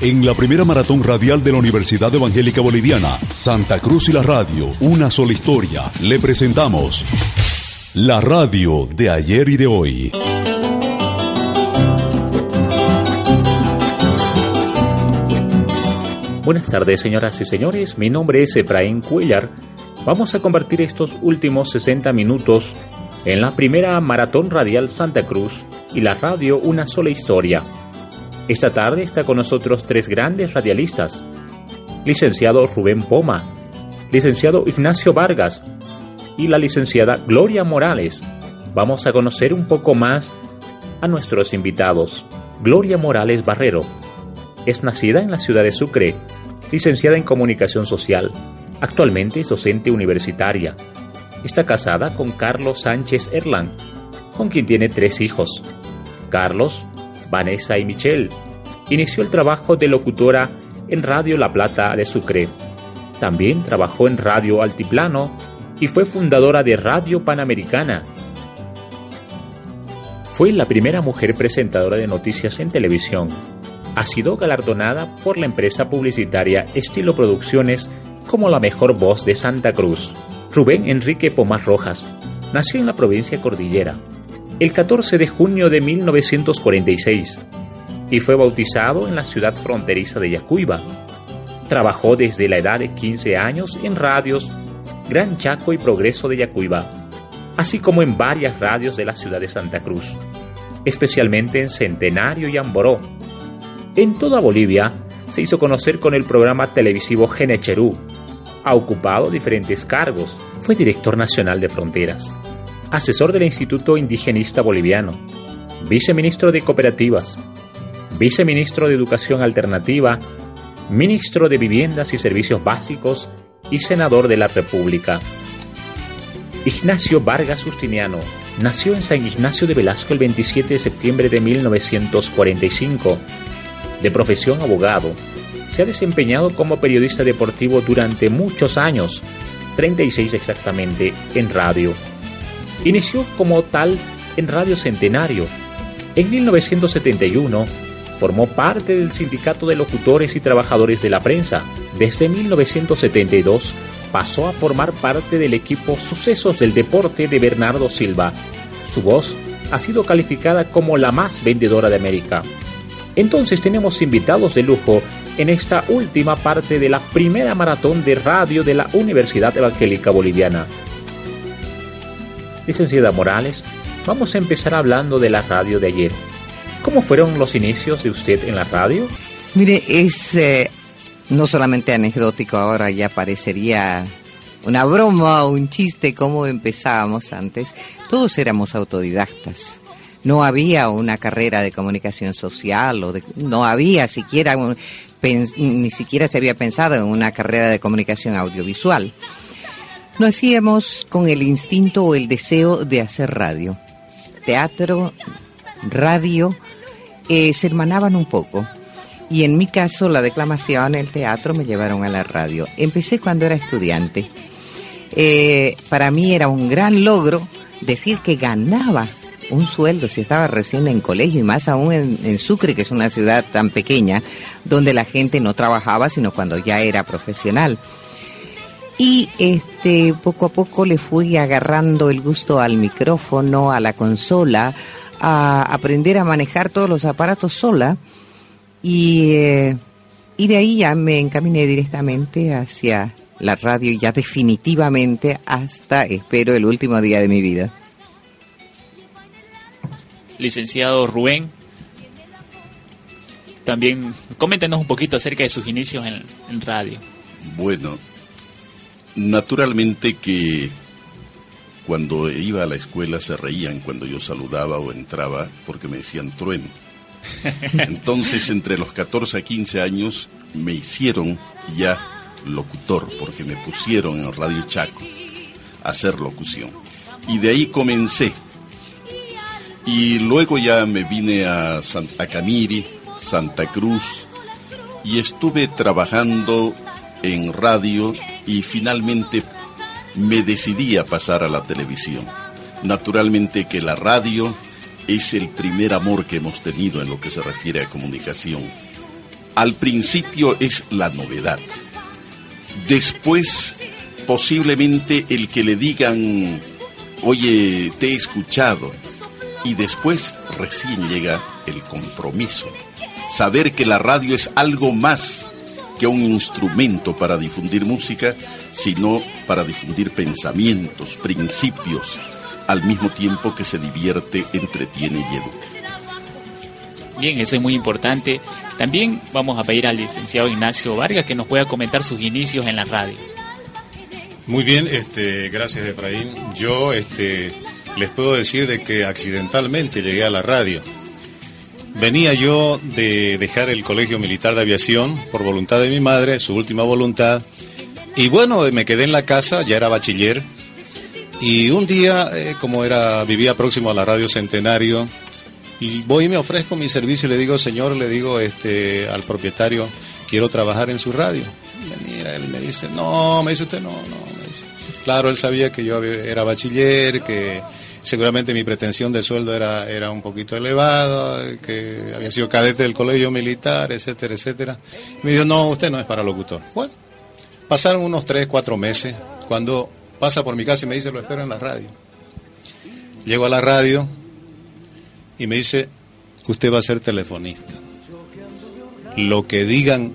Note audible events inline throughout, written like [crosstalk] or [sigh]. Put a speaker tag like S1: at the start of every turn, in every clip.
S1: En la primera maratón radial de la Universidad Evangélica Boliviana, Santa Cruz y la radio, una sola historia, le presentamos la radio de ayer y de hoy.
S2: Buenas tardes, señoras y señores. Mi nombre es Efraín Cuellar. Vamos a convertir estos últimos 60 minutos en la primera maratón radial Santa Cruz y la radio Una sola historia. Esta tarde está con nosotros tres grandes radialistas. Licenciado Rubén Poma, licenciado Ignacio Vargas y la licenciada Gloria Morales. Vamos a conocer un poco más a nuestros invitados. Gloria Morales Barrero es nacida en la ciudad de Sucre, licenciada en Comunicación Social. Actualmente es docente universitaria. Está casada con Carlos Sánchez Erland, con quien tiene tres hijos. Carlos, Vanessa y Michelle. Inició el trabajo de locutora en Radio La Plata de Sucre. También trabajó en Radio Altiplano y fue fundadora de Radio Panamericana. Fue la primera mujer presentadora de noticias en televisión ha sido galardonada por la empresa publicitaria Estilo Producciones como la mejor voz de Santa Cruz. Rubén Enrique Pomar Rojas nació en la provincia Cordillera el 14 de junio de 1946 y fue bautizado en la ciudad fronteriza de Yacuiba. Trabajó desde la edad de 15 años en radios Gran Chaco y Progreso de Yacuiba, así como en varias radios de la ciudad de Santa Cruz, especialmente en Centenario y Amboró, en toda Bolivia se hizo conocer con el programa televisivo Genecherú. Ha ocupado diferentes cargos. Fue director nacional de fronteras, asesor del Instituto Indigenista Boliviano, viceministro de Cooperativas, viceministro de Educación Alternativa, ministro de Viviendas y Servicios Básicos y senador de la República. Ignacio Vargas Justiniano nació en San Ignacio de Velasco el 27 de septiembre de 1945 de profesión abogado, se ha desempeñado como periodista deportivo durante muchos años, 36 exactamente, en radio. Inició como tal en Radio Centenario. En 1971 formó parte del Sindicato de Locutores y Trabajadores de la Prensa. Desde 1972 pasó a formar parte del equipo Sucesos del Deporte de Bernardo Silva. Su voz ha sido calificada como la más vendedora de América. Entonces tenemos invitados de lujo en esta última parte de la primera maratón de radio de la Universidad Evangélica Boliviana. Licenciada Morales, vamos a empezar hablando de la radio de ayer. ¿Cómo fueron los inicios de usted en la radio?
S3: Mire, es eh, no solamente anecdótico, ahora ya parecería una broma o un chiste como empezábamos antes. Todos éramos autodidactas no había una carrera de comunicación social o no había siquiera ni siquiera se había pensado en una carrera de comunicación audiovisual. Lo hacíamos con el instinto o el deseo de hacer radio. Teatro, radio, eh, se hermanaban un poco. Y en mi caso, la declamación, el teatro me llevaron a la radio. Empecé cuando era estudiante. Eh, para mí era un gran logro decir que ganaba un sueldo si estaba recién en colegio y más aún en, Sucre, que es una ciudad tan pequeña, donde la gente no trabajaba sino cuando ya era profesional. Y este poco a poco le fui agarrando el gusto al micrófono, a la consola, a aprender a manejar todos los aparatos sola y, eh, y de ahí ya me encaminé directamente hacia la radio ya definitivamente hasta espero el último día de mi vida
S2: licenciado Rubén. También coméntenos un poquito acerca de sus inicios en, radio.
S4: Bueno, naturalmente que cuando iba a la escuela se reían cuando yo saludaba o entraba porque me decían trueno. [laughs] Entonces, entre los 14 a 15 años me hicieron ya locutor porque me pusieron en Radio Chaco a hacer locución. Y de ahí comencé y luego ya me vine a, Santa Camiri, Santa Cruz, y estuve trabajando en radio y finalmente me decidí a pasar a la televisión. Naturalmente que la radio es el primer amor que hemos tenido en lo que se refiere a comunicación. Al principio es la novedad. Después, posiblemente el que le digan, oye, te he escuchado. Y después recién llega el compromiso. Saber que la radio es algo más que un instrumento para difundir música, sino para difundir pensamientos, principios, al mismo tiempo que se divierte, entretiene y educa.
S5: Bien, eso es muy importante. También vamos a pedir al licenciado Ignacio Vargas que nos pueda comentar sus inicios en la radio.
S6: Muy bien, este, gracias Efraín. Yo este, les puedo decir de que accidentalmente llegué a la radio. Venía yo de dejar el Colegio Militar de Aviación por voluntad de mi madre, su última voluntad. Y bueno, me quedé en la casa, ya era bachiller. Y un día, eh, como era, vivía próximo a la radio Centenario, y voy y me ofrezco mi servicio y le digo, señor, le digo este, al propietario, quiero trabajar en su radio. Y mira, él me dice, no, me dice usted, no, no, me dice. Claro, él sabía que yo era bachiller, que seguramente mi pretensión de sueldo era, era un poquito elevado, que había sido cadete del colegio militar, etcétera, etcétera. me dijo, no, usted no es para locutor. Bueno, pasaron unos tres, cuatro meses, cuando pasa por mi casa y me dice, lo espero en la radio. Llego a la radio y me dice, usted va a ser telefonista. Lo que digan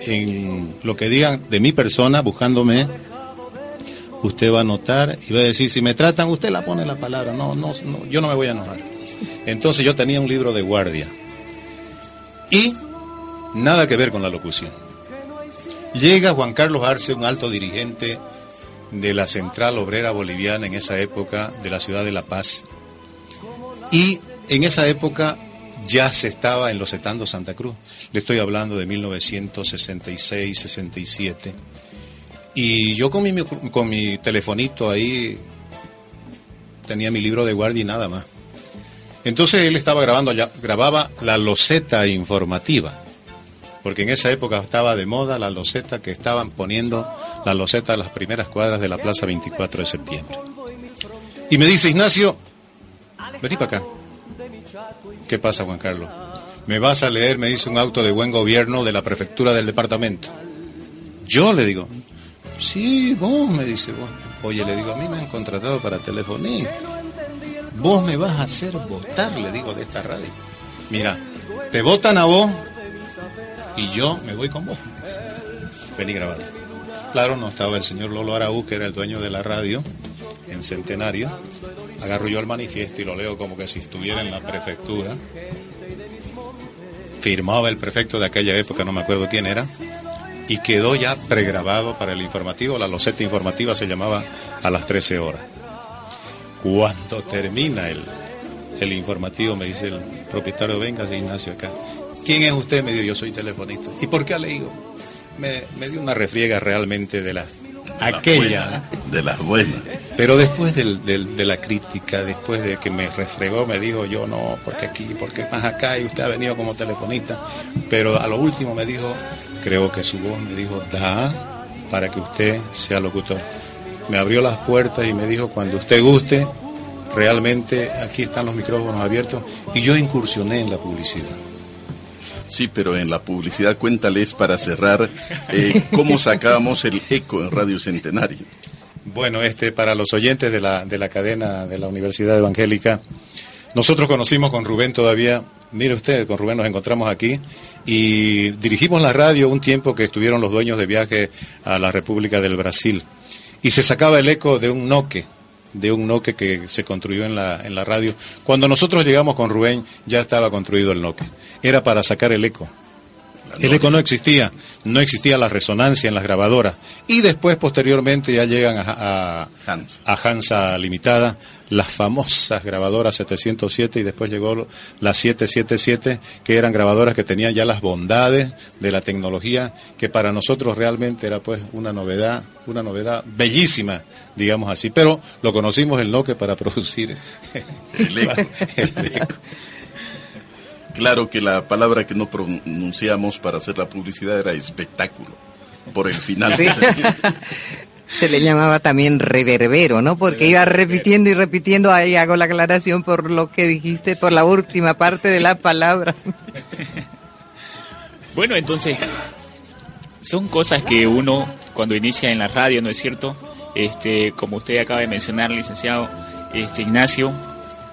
S6: en lo que digan de mi persona buscándome usted va a notar y va a decir, si me tratan, usted la pone la palabra, no, no, yo no me voy a enojar. Entonces yo tenía un libro de guardia y nada que ver con la locución. Llega Juan Carlos Arce, un alto dirigente de la Central Obrera Boliviana en esa época de la ciudad de La Paz. Y en esa época ya se estaba enlocetando Santa Cruz. Le estoy hablando de 1966, 67 y yo con mi, con mi telefonito ahí tenía mi libro de guardia y nada más. Entonces él estaba grabando, ya, grababa la loseta informativa, porque en esa época estaba de moda la loseta que estaban poniendo la loseta a las primeras cuadras de la Plaza 24 de septiembre. Y me dice, Ignacio, vení para acá. ¿Qué pasa, Juan Carlos? Me vas a leer, me dice un auto de buen gobierno de la prefectura del departamento. Yo le digo, Sí, vos, me dice vos. Oye, le digo, a mí me han contratado para telefonía. Vos me vas a hacer votar, le digo, de esta radio. Mira, te votan a vos y yo me voy con vos. Vení grabar. Claro, no estaba el señor Lolo Araúz, que era el dueño de la radio en Centenario. Agarro yo el manifiesto y lo leo como que si estuviera en la prefectura. Firmaba el prefecto de aquella época, no me acuerdo quién era y quedó ya pregrabado para el informativo. La loseta informativa se llamaba a las 13 horas. Cuando termina el, el informativo, me dice el propietario, venga, Ignacio, acá. ¿Quién es usted? Me dijo, yo soy telefonista. ¿Y por qué ha leído? Me, me dio una refriega realmente de la aquella.
S4: de las buenas.
S6: Pero después del, de la crítica, después de que me refregó, me dijo yo no, porque aquí, porque más acá, y usted ha venido como telefonista. Pero a lo último me dijo, creo que su voz me dijo, da para que usted sea locutor. Me abrió las puertas y me dijo, cuando usted guste, realmente aquí están los micrófonos abiertos. Y yo incursioné en la publicidad.
S4: Sí, pero en la publicidad cuéntales para cerrar eh, cómo sacábamos el eco en Radio Centenario.
S6: Bueno, este para los oyentes de la, de la cadena de la Universidad Evangélica, nosotros conocimos con Rubén todavía, mire usted, con Rubén nos encontramos aquí y dirigimos la radio un tiempo que estuvieron los dueños de viaje a la República del Brasil y se sacaba el eco de un noque de un noque que se construyó en la, en la radio. Cuando nosotros llegamos con Rubén ya estaba construido el noque. Era para sacar el eco. El eco no existía, no existía la resonancia en las grabadoras. Y después, posteriormente, ya llegan a, a, Hansa Limitada, las famosas grabadoras 707 y después llegó la 777, que eran grabadoras que tenían ya las bondades de la tecnología, que para nosotros realmente era pues una novedad, una novedad bellísima, digamos así. Pero lo conocimos el Nokia para producir [laughs] [laughs]
S4: el eco. Claro que la palabra que no pronunciamos para hacer la publicidad era espectáculo, por el final. [laughs]
S3: Se le llamaba también reverbero, ¿no? Porque iba repitiendo y repitiendo, ahí hago la aclaración por lo que dijiste, por la última parte de la palabra. [laughs]
S5: Bueno, entonces, son cosas que uno cuando inicia en la radio, ¿no es cierto? Este, como usted acaba de mencionar, licenciado este, Ignacio,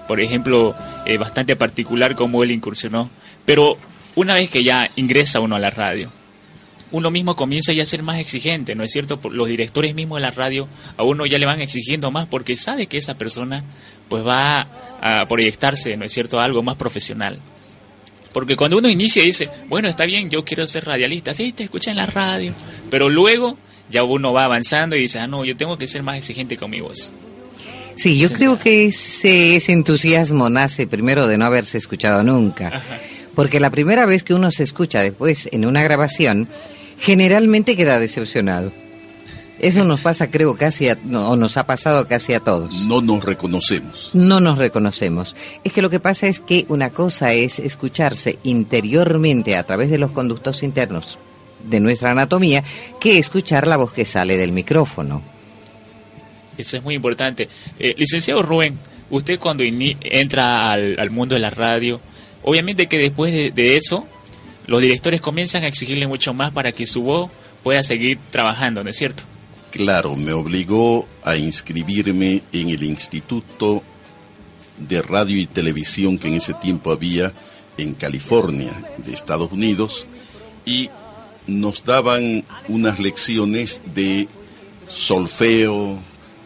S5: por ejemplo, eh, bastante particular como él incursionó. Pero una vez que ya ingresa uno a la radio, uno mismo comienza ya a ser más exigente, ¿no es cierto? Los directores mismos de la radio a uno ya le van exigiendo más porque sabe que esa persona pues va a proyectarse, ¿no es cierto?, a algo más profesional. Porque cuando uno inicia y dice, bueno, está bien, yo quiero ser radialista, sí, te escucha en la radio, pero luego ya uno va avanzando y dice, ah, no, yo tengo que ser más exigente con mi voz.
S3: Sí, yo creo que ese, ese, entusiasmo nace primero de no haberse escuchado nunca. Porque la primera vez que uno se escucha después en una grabación, generalmente queda decepcionado. Eso nos pasa, creo, casi a, o nos ha pasado casi a todos.
S4: No nos reconocemos.
S3: No nos reconocemos. Es que lo que pasa es que una cosa es escucharse interiormente a través de los conductos internos de nuestra anatomía que escuchar la voz que sale del micrófono.
S5: Eso es muy importante. Eh, licenciado Rubén, usted cuando entra al, mundo de la radio, obviamente que después de, de eso, los directores comienzan a exigirle mucho más para que su voz pueda seguir trabajando, ¿no es cierto?
S4: Claro, me obligó a inscribirme en el Instituto de Radio y Televisión que en ese tiempo había en California, de Estados Unidos, y nos daban unas lecciones de solfeo,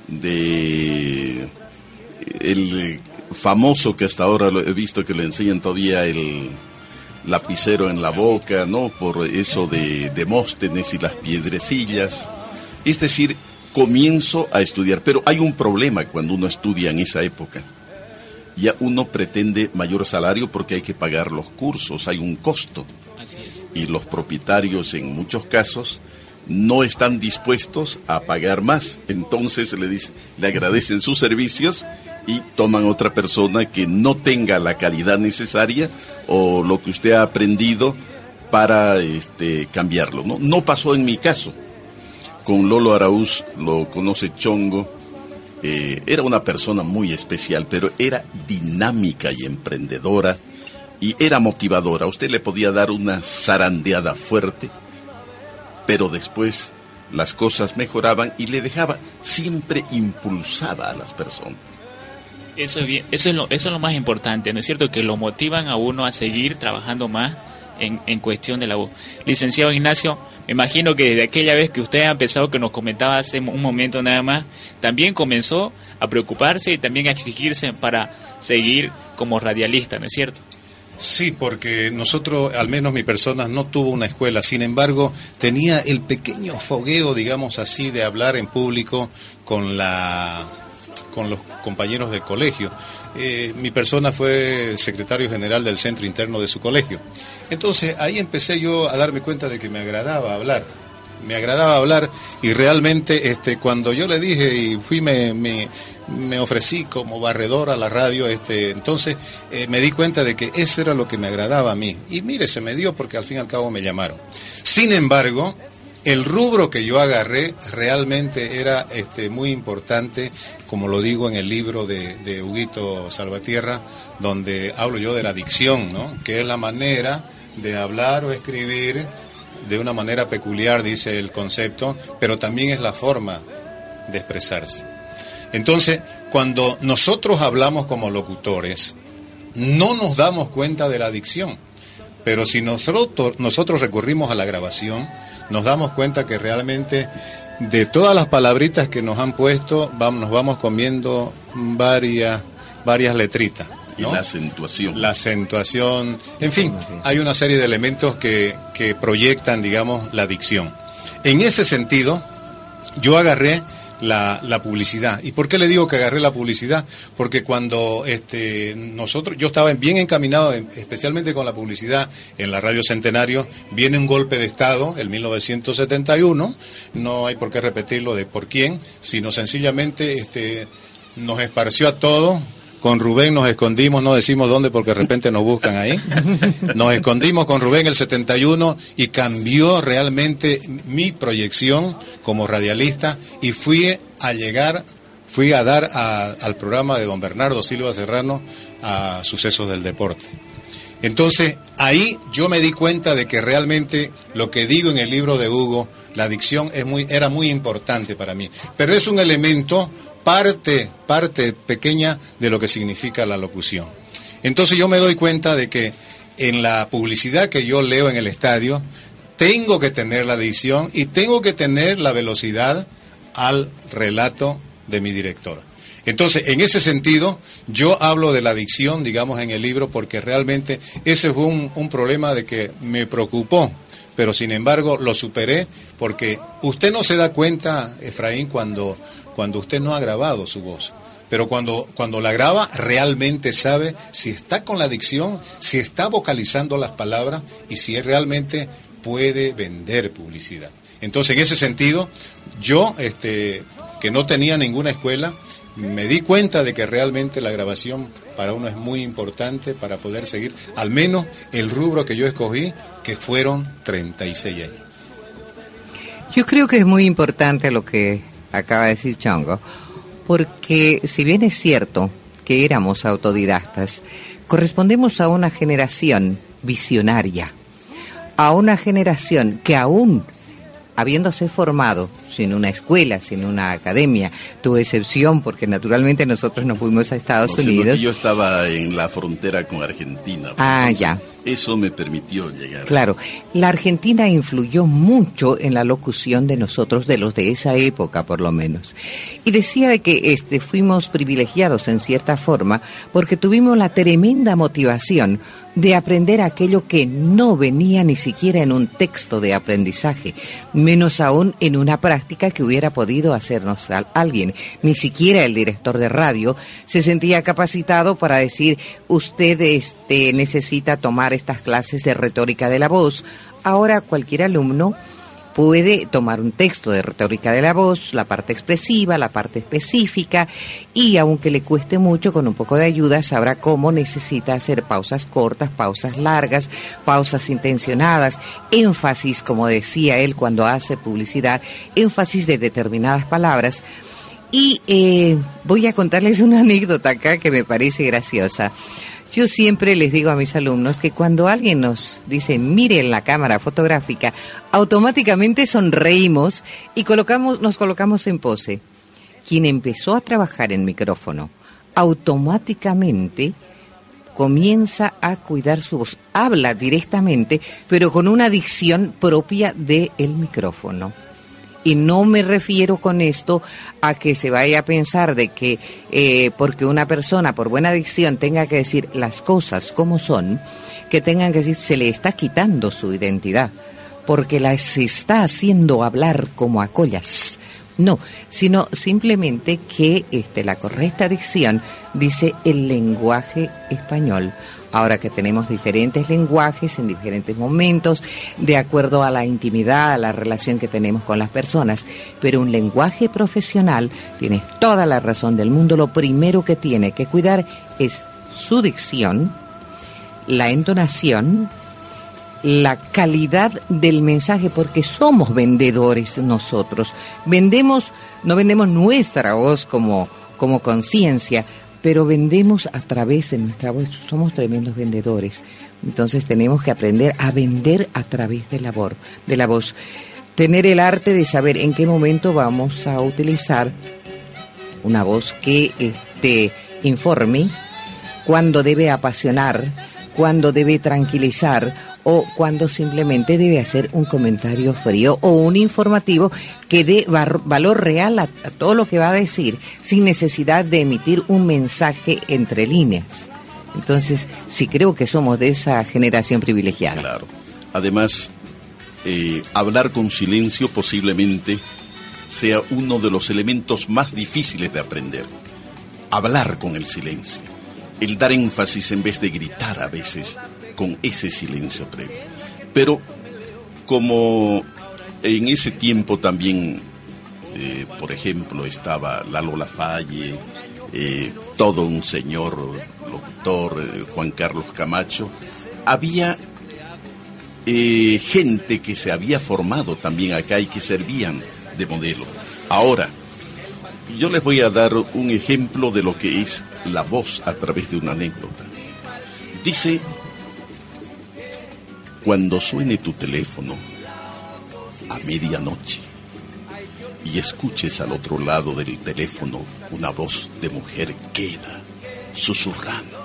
S4: de el famoso que hasta ahora lo he visto que le enseñan todavía el lapicero en la boca, ¿no? Por eso de Demóstenes y las piedrecillas. Es decir, comienzo a estudiar, pero hay un problema cuando uno estudia en esa época. Ya uno pretende mayor salario porque hay que pagar los cursos, hay un costo. Y los propietarios en muchos casos no están dispuestos a pagar más. Entonces le, le agradecen sus servicios y toman otra persona que no tenga la calidad necesaria o lo que usted ha aprendido para este, cambiarlo. ¿no? no pasó en mi caso. Con Lolo Araúz lo conoce Chongo. Eh, era una persona muy especial, pero era dinámica y emprendedora y era motivadora. Usted le podía dar una zarandeada fuerte pero después las cosas mejoraban y le dejaba siempre impulsada a las personas.
S5: Eso es, bien, eso, es lo, eso es lo más importante, ¿no es cierto? Que lo motivan a uno a seguir trabajando más en, en cuestión de la voz. Licenciado Ignacio, me imagino que desde aquella vez que usted ha empezado, que nos comentaba hace un momento nada más, también comenzó a preocuparse y también a exigirse para seguir como radialista, ¿no es cierto?
S6: Sí, porque nosotros, al menos mi persona, no tuvo una escuela. Sin embargo, tenía el pequeño fogueo, digamos así, de hablar en público con la con los compañeros del colegio. Eh, mi persona fue secretario general del centro interno de su colegio. Entonces ahí empecé yo a darme cuenta de que me agradaba hablar. Me agradaba hablar y realmente este, cuando yo le dije y fui, me, me, ofrecí como barredor a la radio, este, entonces eh, me di cuenta de que eso era lo que me agradaba a mí. Y mire, se me dio porque al fin y al cabo me llamaron. Sin embargo, el rubro que yo agarré realmente era este, muy importante, como lo digo en el libro de, de Huguito Salvatierra, donde hablo yo de la dicción, ¿no? que es la manera de hablar o escribir de una manera peculiar, dice el concepto, pero también es la forma de expresarse. Entonces, cuando nosotros hablamos como locutores, no nos damos cuenta de la adicción, pero si nosotros, nosotros recurrimos a la grabación, nos damos cuenta que realmente de todas las palabritas que nos han puesto, vamos, nos vamos comiendo varias, varias letritas.
S4: Y la acentuación.
S6: La acentuación, en fin, hay una serie de elementos que, que proyectan, digamos, la adicción. En ese sentido, yo agarré la, la, publicidad. ¿Y por qué le digo que agarré la publicidad? Porque cuando este, nosotros, yo estaba bien encaminado, especialmente con la publicidad en la Radio Centenario, viene un golpe de Estado, el 1971, no hay por qué repetirlo de por quién, sino sencillamente este, nos esparció a todos con Rubén nos escondimos, no decimos dónde porque de repente nos buscan ahí. Nos escondimos con Rubén el 71 y cambió realmente mi proyección como radialista y fui a llegar, fui a dar al programa de don Bernardo Silva Serrano a Sucesos del Deporte. Entonces, ahí yo me di cuenta de que realmente lo que digo en el libro de Hugo, la dicción es muy, era muy importante para mí. Pero es un elemento, parte, parte pequeña de lo que significa la locución. Entonces yo me doy cuenta de que en la publicidad que yo leo en el estadio, tengo que tener la dicción y tengo que tener la velocidad al relato de mi director. Entonces, en ese sentido, yo hablo de la adicción, digamos, en el libro, porque realmente ese fue un, problema de que me preocupó, pero sin embargo lo superé, porque usted no se da cuenta, Efraín, cuando, cuando usted no ha grabado su voz. Pero cuando, cuando la graba, realmente sabe si está con la adicción, si está vocalizando las palabras y si realmente puede vender publicidad. Entonces, en ese sentido, yo, este, que no tenía ninguna escuela, me di cuenta de que realmente la grabación para uno es muy importante para poder seguir al menos el rubro que yo escogí, que fueron 36 años.
S3: Yo creo que es muy importante lo que acaba de decir Chongo, porque si bien es cierto que éramos autodidactas, correspondemos a una generación visionaria, a una generación que aún habiéndose formado sin una escuela, sin una academia, tu excepción porque naturalmente nosotros nos fuimos a Estados Unidos.
S4: Yo estaba en la frontera con Argentina.
S3: Ah, ya.
S4: Eso me permitió llegar.
S3: Claro, la Argentina influyó mucho en la locución de nosotros, de los de esa época por lo menos. Y decía de que este, fuimos privilegiados en cierta forma porque tuvimos la tremenda motivación de aprender aquello que no venía ni siquiera en un texto de aprendizaje, menos aún en una práctica que hubiera podido hacernos alguien. Ni siquiera el director de radio se sentía capacitado para decir, usted este, necesita tomar estas clases de retórica de la voz. Ahora cualquier alumno puede tomar un texto de retórica de la voz, la parte expresiva, la parte específica, y aunque le cueste mucho, con un poco de ayuda sabrá cómo necesita hacer pausas cortas, pausas largas, pausas intencionadas, énfasis, como decía él cuando hace publicidad, énfasis de determinadas palabras. Y eh, voy a contarles una [laughs] anécdota acá que me parece graciosa. Yo siempre les digo a mis alumnos que cuando alguien nos dice miren la cámara fotográfica, automáticamente sonreímos y colocamos, nos colocamos en pose. Quien empezó a trabajar en micrófono, automáticamente comienza a cuidar su voz, habla directamente, pero con una dicción propia del micrófono. Y no me refiero con esto a que se vaya a pensar de que eh, porque una persona por buena dicción tenga que decir las cosas como son, que tengan que decir se le está quitando su identidad, porque las está haciendo hablar como a collas. No, sino simplemente que este, la correcta dicción dice el lenguaje español ahora que tenemos diferentes lenguajes en diferentes momentos, de acuerdo a la intimidad, a la relación que tenemos con las personas. Pero un lenguaje profesional, tienes toda la razón del mundo, lo primero que tiene que cuidar es su dicción, la entonación, la calidad del mensaje, porque somos vendedores nosotros. Vendemos, no vendemos nuestra voz como, como conciencia, pero vendemos a través de nuestra voz, somos tremendos vendedores. Entonces tenemos que aprender a vender a través de la, voz, de la voz. Tener el arte de saber en qué momento vamos a utilizar una voz que este, informe, cuándo debe apasionar, cuándo debe tranquilizar o cuando simplemente debe hacer un comentario frío o un informativo que dé valor real a, todo lo que va a decir sin necesidad de emitir un mensaje entre líneas. Entonces, sí creo que somos de esa generación privilegiada.
S4: Claro. Además, eh, hablar con silencio posiblemente sea uno de los elementos más difíciles de aprender. Hablar con el silencio. El dar énfasis en vez de gritar a veces con ese silencio previo. Pero como en ese tiempo también, eh, por ejemplo, estaba Lalo Lafalle, eh, todo un señor locutor, eh, Juan Carlos Camacho, había gente que se había formado también acá y que servían de modelo. Ahora, yo les voy a dar un ejemplo de lo que es la voz a través de una anécdota. Dice Cuando suene tu teléfono a medianoche y escuches al otro lado del teléfono una voz de mujer queda, susurrante,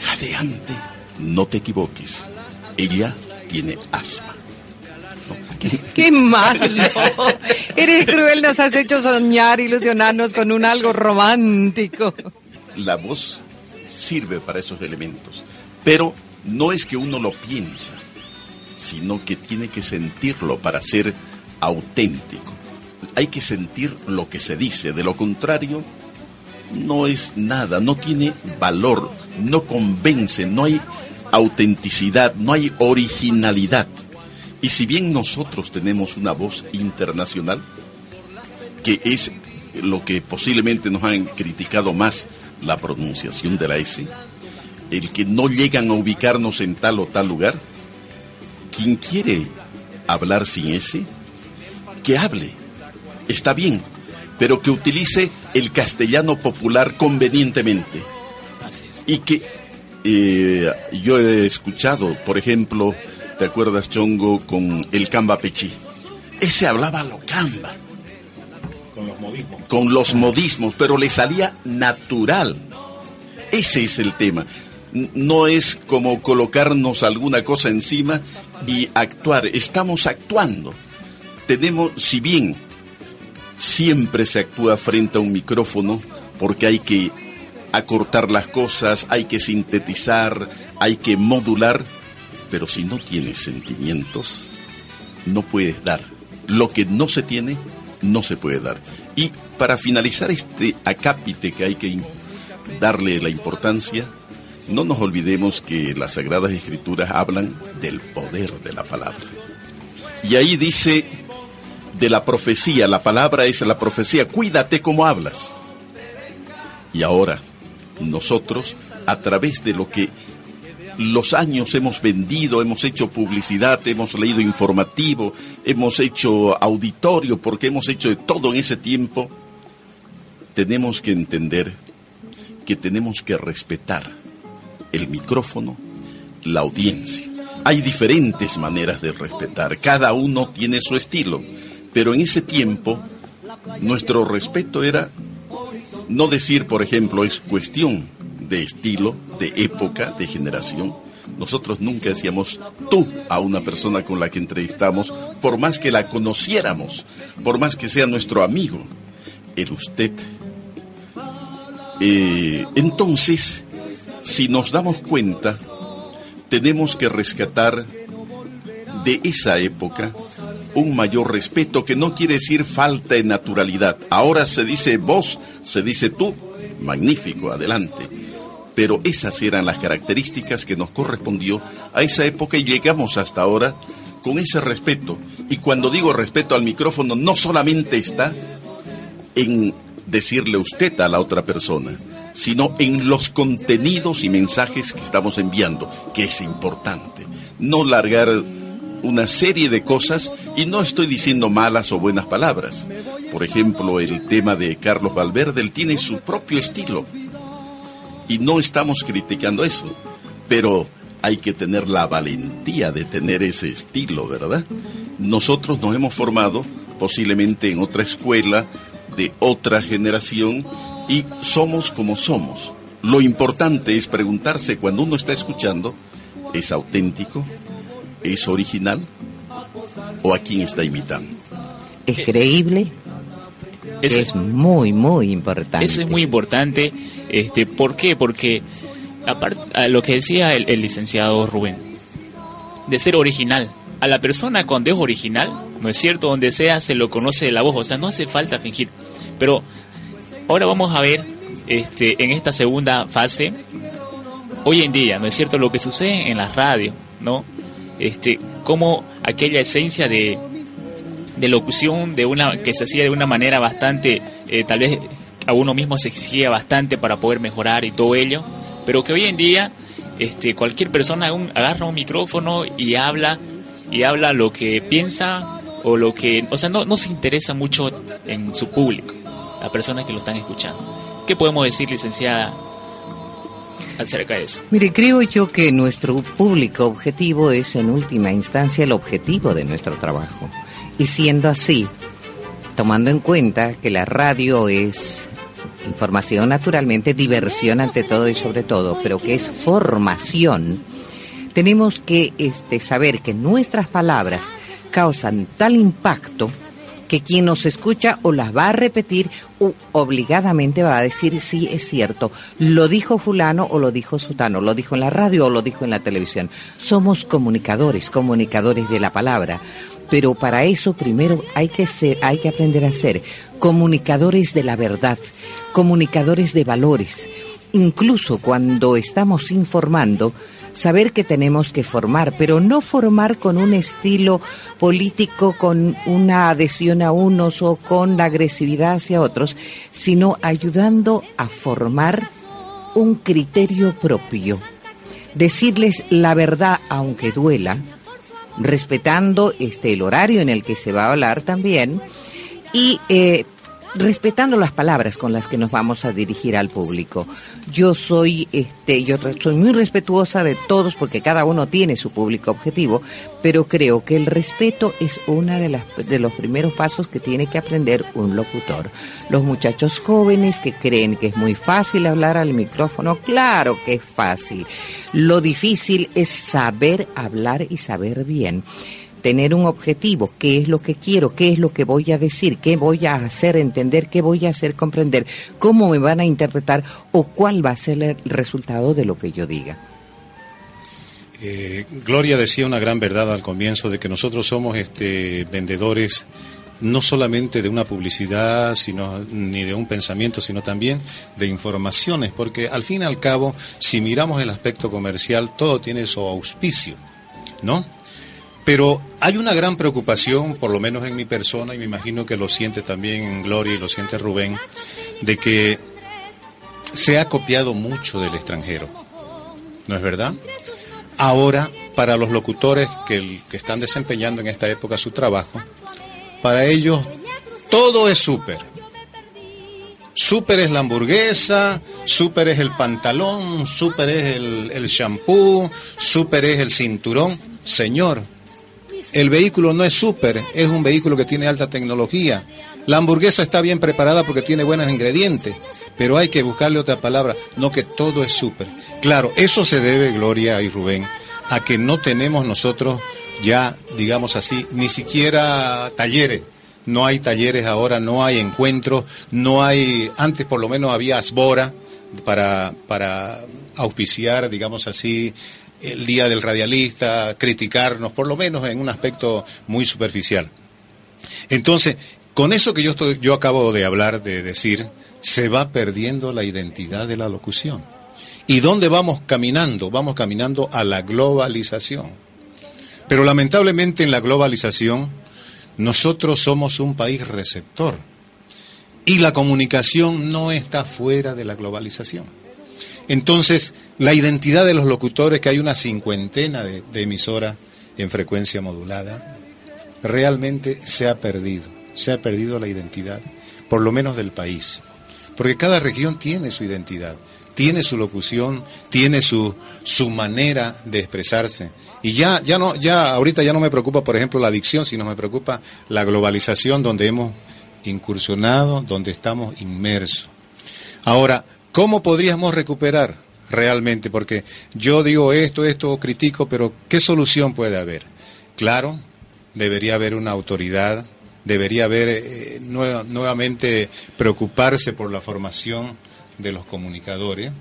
S4: jadeante, no te equivoques, ella tiene asma.
S3: ¡Qué malo! Eres cruel, nos has hecho soñar, ilusionarnos con un algo romántico.
S4: La voz sirve para esos elementos, pero no es que uno lo piensa, sino que tiene que sentirlo para ser auténtico. Hay que sentir lo que se dice, de lo contrario, no es nada, no tiene valor, no convence, no hay autenticidad, no hay originalidad. Y si bien nosotros tenemos una voz internacional, que es lo que posiblemente nos han criticado más, la pronunciación de la S, el que no llegan a ubicarnos en tal o tal lugar, quien quiere hablar sin S, que hable, está bien, pero que utilice el castellano popular convenientemente. Y que eh, yo he escuchado, por ejemplo, ¿Te acuerdas, Chongo, con el Camba Pechí? Ese hablaba lo Camba.
S6: Con los modismos.
S4: Con los modismos, pero le salía natural. Ese es el tema. No es como colocarnos alguna cosa encima y actuar. Estamos actuando. Tenemos, si bien siempre se actúa frente a un micrófono, porque hay que acortar las cosas, hay que sintetizar, hay que modular, pero si no tienes sentimientos, no puedes dar. Lo que no se tiene, no se puede dar. Y para finalizar este acápite que hay que darle la importancia, no nos olvidemos que las Sagradas Escrituras hablan del poder de la palabra. Y ahí dice de la profecía, la palabra es la profecía, cuídate como hablas. Y ahora, nosotros, a través de lo que los años hemos vendido, hemos hecho publicidad, hemos leído informativo, hemos hecho auditorio, porque hemos hecho de todo en ese tiempo, tenemos que entender que tenemos que respetar el micrófono, la audiencia. Hay diferentes maneras de respetar, cada uno tiene su estilo, pero en ese tiempo nuestro respeto era no decir, por ejemplo, es cuestión de estilo, de época, de generación. Nosotros nunca decíamos tú a una persona con la que entrevistamos, por más que la conociéramos, por más que sea nuestro amigo, el usted. Eh, entonces, si nos damos cuenta, tenemos que rescatar de esa época un mayor respeto que no quiere decir falta de naturalidad. Ahora se dice vos, se dice tú, magnífico, adelante pero esas eran las características que nos correspondió a esa época y llegamos hasta ahora con ese respeto. Y cuando digo respeto al micrófono, no solamente está en decirle usted a la otra persona, sino en los contenidos y mensajes que estamos enviando, que es importante. No largar una serie de cosas y no estoy diciendo malas o buenas palabras. Por ejemplo, el tema de Carlos Valverde, tiene su propio estilo y no estamos criticando eso, pero hay que tener la valentía de tener ese estilo, ¿verdad? Nosotros nos hemos formado posiblemente en otra escuela, de otra generación, y somos como somos. Lo importante es preguntarse cuando uno está escuchando, ¿es auténtico? ¿Es original? ¿O a quién está imitando?
S3: ¿Es creíble? es muy, muy importante.
S5: Eso es muy importante este, ¿Por qué? Porque aparte, lo que decía el, licenciado Rubén, de ser original, a la persona cuando es original, ¿no es cierto? Donde sea se lo conoce de la voz, o sea, no hace falta fingir. Pero ahora vamos a ver este, en esta segunda fase, hoy en día, ¿no es cierto? Lo que sucede en las radios, ¿no? Este, como aquella esencia de, de locución de una que se hacía de una manera bastante eh, tal vez a uno mismo se exigía bastante para poder mejorar y todo ello, pero que hoy en día este, cualquier persona agarra un micrófono y habla y habla lo que piensa o lo que, o sea, no, no se interesa mucho en su público, las personas que lo están escuchando. ¿Qué podemos decir, licenciada? acerca de eso.
S3: Mire, creo yo que nuestro público objetivo es en última instancia el objetivo de nuestro trabajo. Y siendo así, tomando en cuenta que la radio es información naturalmente, diversión ante todo y sobre todo, pero que es formación, tenemos que este, saber que nuestras palabras causan tal impacto que quien nos escucha o las va a repetir o obligadamente va a decir sí es cierto, lo dijo fulano o lo dijo sutano, lo dijo en la radio o lo dijo en la televisión. Somos comunicadores, comunicadores de la palabra pero para eso primero hay que ser, hay que aprender a ser comunicadores de la verdad, comunicadores de valores. Incluso cuando estamos informando, saber que tenemos que formar, pero no formar con un estilo político, con una adhesión a unos o con la agresividad hacia otros, sino ayudando a formar un criterio propio. Decirles la verdad aunque duela, respetando este el horario en el que se va a hablar también. Y eh, respetando las palabras con las que nos vamos a dirigir al público. Yo soy, este, yo soy muy respetuosa de todos porque cada uno tiene su público objetivo, pero creo que el respeto es una de las de los primeros pasos que tiene que aprender un locutor. Los muchachos jóvenes que creen que es muy fácil hablar al micrófono, claro que es fácil. Lo difícil es saber hablar y saber bien tener un objetivo, qué es lo que quiero, qué es lo que voy a decir, qué voy a hacer entender, qué voy a hacer comprender, cómo me van a interpretar o cuál va a ser el resultado de lo que yo diga.
S6: Eh, Gloria decía una gran verdad al comienzo de que nosotros somos este, vendedores no solamente de una publicidad, sino ni de un pensamiento, sino también de informaciones, porque al fin y al cabo, si miramos el aspecto comercial, todo tiene su auspicio, ¿no? Pero hay una gran preocupación, por lo menos en mi persona, y me imagino que lo siente también Gloria y lo siente Rubén, de que se ha copiado mucho del extranjero. ¿No es verdad? Ahora, para los locutores que, que están desempeñando en esta época su trabajo, para ellos todo es súper. Súper es la hamburguesa, súper es el pantalón, súper es el, el shampoo, súper es el cinturón. Señor, el vehículo no es súper, es un vehículo que tiene alta tecnología. La hamburguesa está bien preparada porque tiene buenos ingredientes, pero hay que buscarle otra palabra, no que todo es súper. Claro, eso se debe, Gloria y Rubén, a que no tenemos nosotros ya, digamos así, ni siquiera talleres. No hay talleres ahora, no hay encuentros, no hay, antes por lo menos había asbora para, para auspiciar, digamos así, el día del radialista, criticarnos, por lo menos en un aspecto muy superficial. Entonces, con eso que yo, estoy, yo acabo de hablar, de decir, se va perdiendo la identidad de la locución. ¿Y dónde vamos caminando? Vamos caminando a la globalización. Pero lamentablemente en la globalización nosotros somos un país receptor y la comunicación no está fuera de la globalización. Entonces, la identidad de los locutores, que hay una cincuentena de, emisoras en frecuencia modulada, realmente se ha perdido. Se ha perdido la identidad, por lo menos del país. Porque cada región tiene su identidad, tiene su locución, tiene su, su manera de expresarse. Y ya, ya no, ya ahorita ya no me preocupa, por ejemplo, la adicción, sino me preocupa la globalización donde hemos incursionado, donde estamos inmersos. Ahora, ¿Cómo podríamos recuperar realmente? Porque yo digo esto, esto, critico, pero ¿qué solución puede haber? Claro, debería haber una autoridad, debería haber eh, nuevamente preocuparse por la formación de los comunicadores,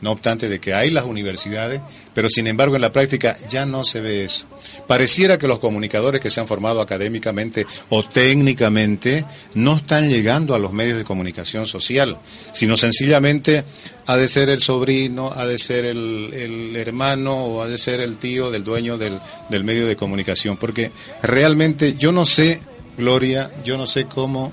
S6: no obstante de que hay las universidades, pero sin embargo en la práctica ya no se ve eso. Pareciera que los comunicadores que se han formado académicamente o técnicamente no están llegando a los medios de comunicación social, sino sencillamente ha de ser el sobrino, ha de ser el, hermano o ha de ser el tío del dueño del, del medio de comunicación, porque realmente yo no sé, Gloria, yo no sé cómo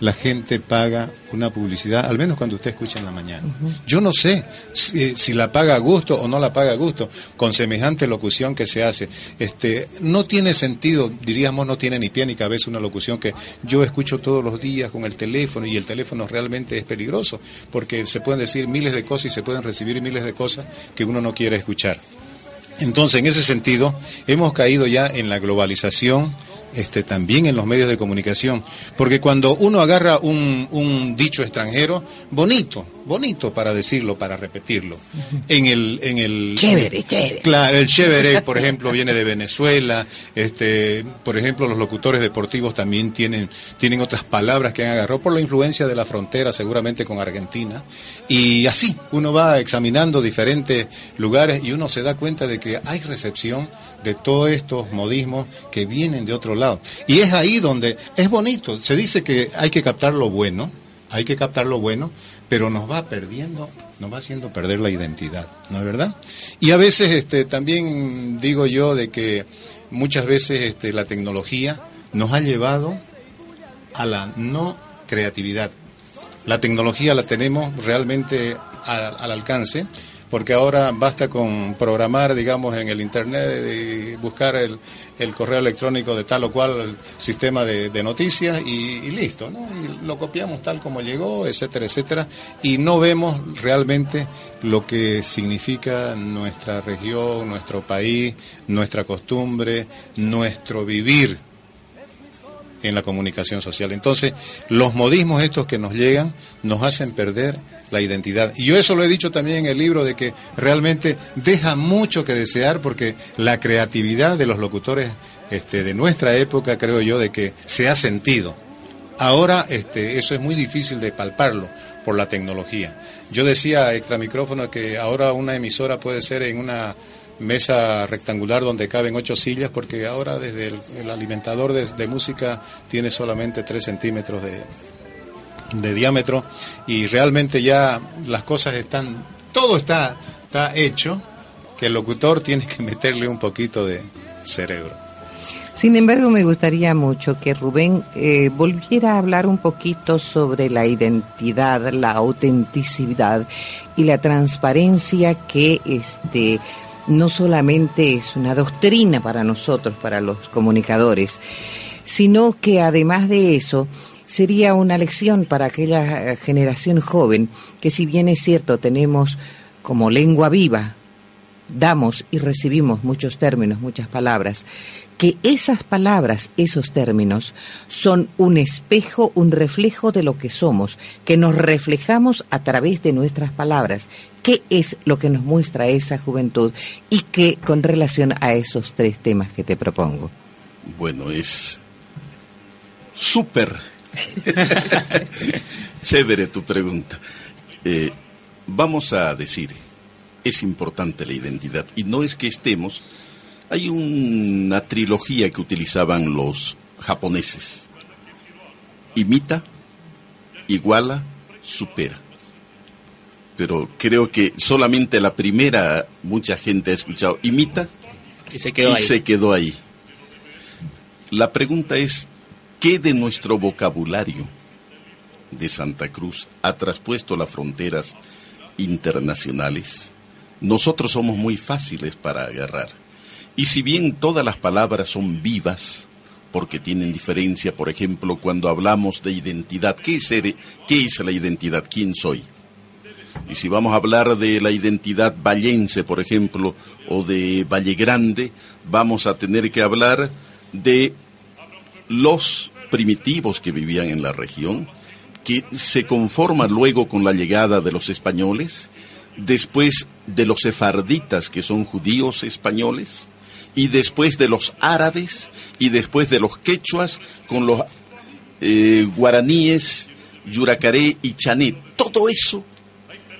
S6: la gente paga una publicidad, al menos cuando usted escucha en la mañana. Yo no sé si, la paga a gusto o no la paga a gusto, con semejante locución que se hace. Este, no tiene sentido, diríamos, no tiene ni pie ni cabeza una locución que yo escucho todos los días con el teléfono y el teléfono realmente es peligroso, porque se pueden decir miles de cosas y se pueden recibir miles de cosas que uno no quiere escuchar. Entonces, en ese sentido, hemos caído ya en la globalización, este, también en los medios de comunicación. Porque cuando uno agarra un, un dicho extranjero, bonito, bonito para decirlo, para repetirlo. En el, en el
S3: chévere, chévere.
S6: Claro, el chévere, [laughs] por ejemplo, viene de Venezuela. Este, por ejemplo, los locutores deportivos también tienen, tienen otras palabras que han agarrado por la influencia de la frontera, seguramente con Argentina. Y así, uno va examinando diferentes lugares y uno se da cuenta de que hay recepción de todos estos modismos que vienen de otro lado. Y es ahí donde es bonito. Se dice que hay que captar lo bueno, hay que captar lo bueno, pero nos va perdiendo, nos va haciendo perder la identidad, ¿no es verdad? Y a veces este, también digo yo de que muchas veces este, la tecnología nos ha llevado a la no creatividad. La tecnología la tenemos realmente al alcance, porque ahora basta con programar, digamos, en el Internet y buscar el, correo electrónico de tal o cual sistema de, noticias y, listo, ¿no? Y lo copiamos tal como llegó, etcétera, etcétera, y no vemos realmente lo que significa nuestra región, nuestro país, nuestra costumbre, nuestro vivir en la comunicación social. Entonces, los modismos estos que nos llegan nos hacen perder la identidad. Y yo eso lo he dicho también en el libro de que realmente deja mucho que desear porque la creatividad de los locutores este, de nuestra época, creo yo, de que se ha sentido. Ahora este, eso es muy difícil de palparlo por la tecnología. Yo decía extra micrófono que ahora una emisora puede ser en una mesa rectangular donde caben ocho sillas, porque ahora desde el, alimentador de, música tiene solamente tres centímetros de, de, diámetro y realmente ya las cosas están, todo está, está hecho, que el locutor tiene que meterle un poquito de cerebro.
S3: Sin embargo, me gustaría mucho que Rubén eh, volviera a hablar un poquito sobre la identidad, la autenticidad y la transparencia que este no solamente es una doctrina para nosotros, para los comunicadores, sino que además de eso sería una lección para aquella eh, generación joven que si bien es cierto tenemos como lengua viva, damos y recibimos muchos términos, muchas palabras, que esas palabras, esos términos, son un espejo, un reflejo de lo que somos, que nos reflejamos a través de nuestras palabras. ¿Qué es lo que nos muestra esa juventud y qué con relación a esos tres temas que te propongo?
S4: Bueno, es súper [laughs] chévere tu pregunta. Eh, vamos a decir, es importante la identidad y no es que estemos hay una trilogía que utilizaban los japoneses. Imita, iguala, supera. Pero creo que solamente la primera mucha gente ha escuchado imita
S5: y se quedó, ahí.
S4: se quedó ahí. La pregunta es, ¿qué de nuestro vocabulario de Santa Cruz ha traspuesto las fronteras internacionales? Nosotros somos muy fáciles para agarrar y si bien todas las palabras son vivas, porque tienen diferencia, por ejemplo, cuando hablamos de identidad, ¿qué es, qué es la identidad? ¿Quién soy? Y si vamos a hablar de la identidad vallense, por ejemplo, o de Valle Grande, vamos a tener que hablar de los primitivos que vivían en la región, que se conforman luego con la llegada de los españoles, después de los sefarditas, que son judíos españoles, y después de los árabes y después de los quechuas con los eh, guaraníes, yuracaré y chané. Todo eso